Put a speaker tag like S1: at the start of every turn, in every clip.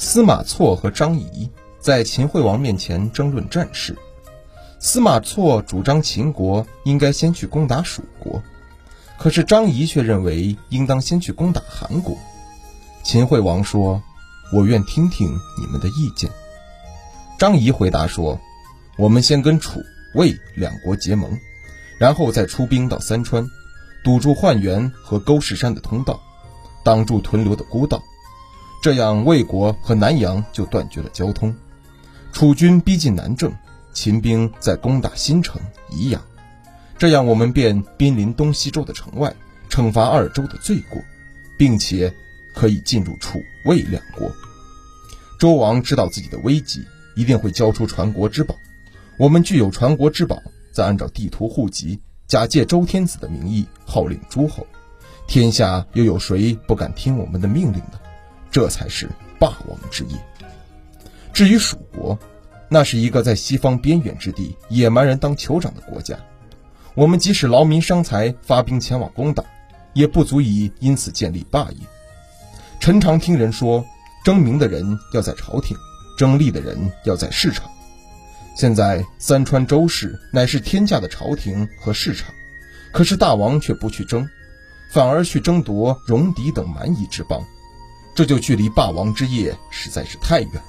S1: 司马错和张仪在秦惠王面前争论战事。司马错主张秦国应该先去攻打蜀国，可是张仪却认为应当先去攻打韩国。秦惠王说：“我愿听听你们的意见。”张仪回答说：“我们先跟楚、魏两国结盟，然后再出兵到三川，堵住宦元和沟氏山的通道，挡住屯留的孤道。这样，魏国和南阳就断绝了交通。楚军逼近南郑。”秦兵在攻打新城宜阳，这样我们便濒临东西周的城外，惩罚二周的罪过，并且可以进入楚魏两国。周王知道自己的危机，一定会交出传国之宝。我们具有传国之宝，再按照地图户籍，假借周天子的名义号令诸侯，天下又有谁不敢听我们的命令呢？这才是霸王之业。至于蜀国。那是一个在西方边远之地，野蛮人当酋长的国家。我们即使劳民伤财，发兵前往攻打，也不足以因此建立霸业。臣常听人说，争名的人要在朝廷，争利的人要在市场。现在三川周氏乃是天下的朝廷和市场，可是大王却不去争，反而去争夺戎狄等蛮夷之邦，这就距离霸王之业实在是太远了。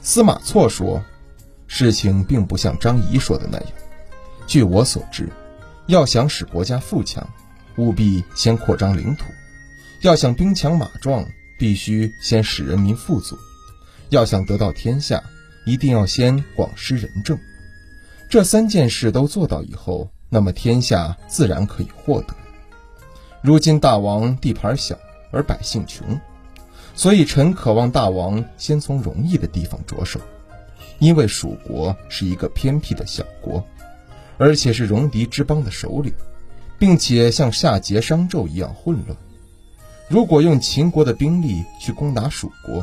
S1: 司马错说：“事情并不像张仪说的那样。据我所知，要想使国家富强，务必先扩张领土；要想兵强马壮，必须先使人民富足；要想得到天下，一定要先广施仁政。这三件事都做到以后，那么天下自然可以获得。如今大王地盘小，而百姓穷。”所以，臣渴望大王先从容易的地方着手，因为蜀国是一个偏僻的小国，而且是戎狄之邦的首领，并且像夏桀、商纣一样混乱。如果用秦国的兵力去攻打蜀国，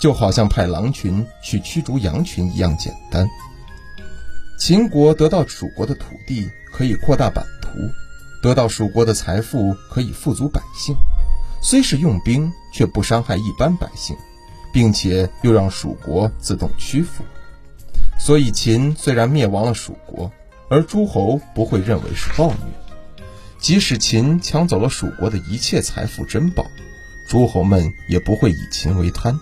S1: 就好像派狼群去驱逐羊群一样简单。秦国得到蜀国的土地，可以扩大版图；得到蜀国的财富，可以富足百姓。虽是用兵，却不伤害一般百姓，并且又让蜀国自动屈服。所以秦虽然灭亡了蜀国，而诸侯不会认为是暴虐。即使秦抢走了蜀国的一切财富珍宝，诸侯们也不会以秦为贪。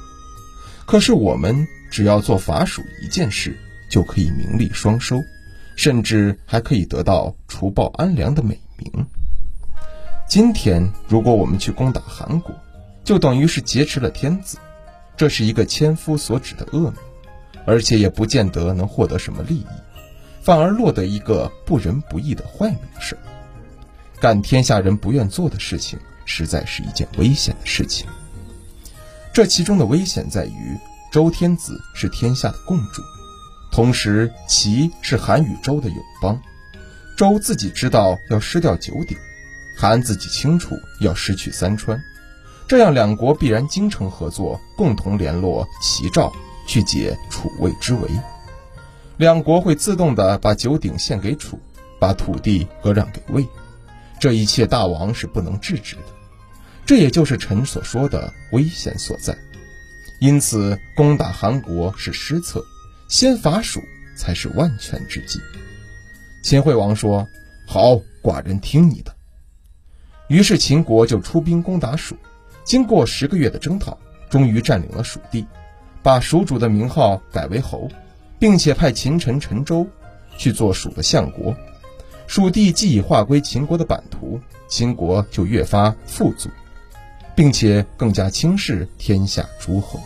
S1: 可是我们只要做伐蜀一件事，就可以名利双收，甚至还可以得到除暴安良的美名。今天，如果我们去攻打韩国，就等于是劫持了天子，这是一个千夫所指的恶名，而且也不见得能获得什么利益，反而落得一个不仁不义的坏名声。干天下人不愿做的事情，实在是一件危险的事情。这其中的危险在于，周天子是天下的共主，同时齐是韩与周的友邦，周自己知道要失掉九鼎。韩自己清楚要失去三川，这样两国必然精诚合作，共同联络齐赵去解楚魏之围。两国会自动的把九鼎献给楚，把土地割让给魏。这一切大王是不能制止的，这也就是臣所说的危险所在。因此，攻打韩国是失策，先伐蜀才是万全之计。秦惠王说：“好，寡人听你的。”于是秦国就出兵攻打蜀，经过十个月的征讨，终于占领了蜀地，把蜀主的名号改为侯，并且派秦臣陈州去做蜀的相国。蜀地既已划归秦国的版图，秦国就越发富足，并且更加轻视天下诸侯。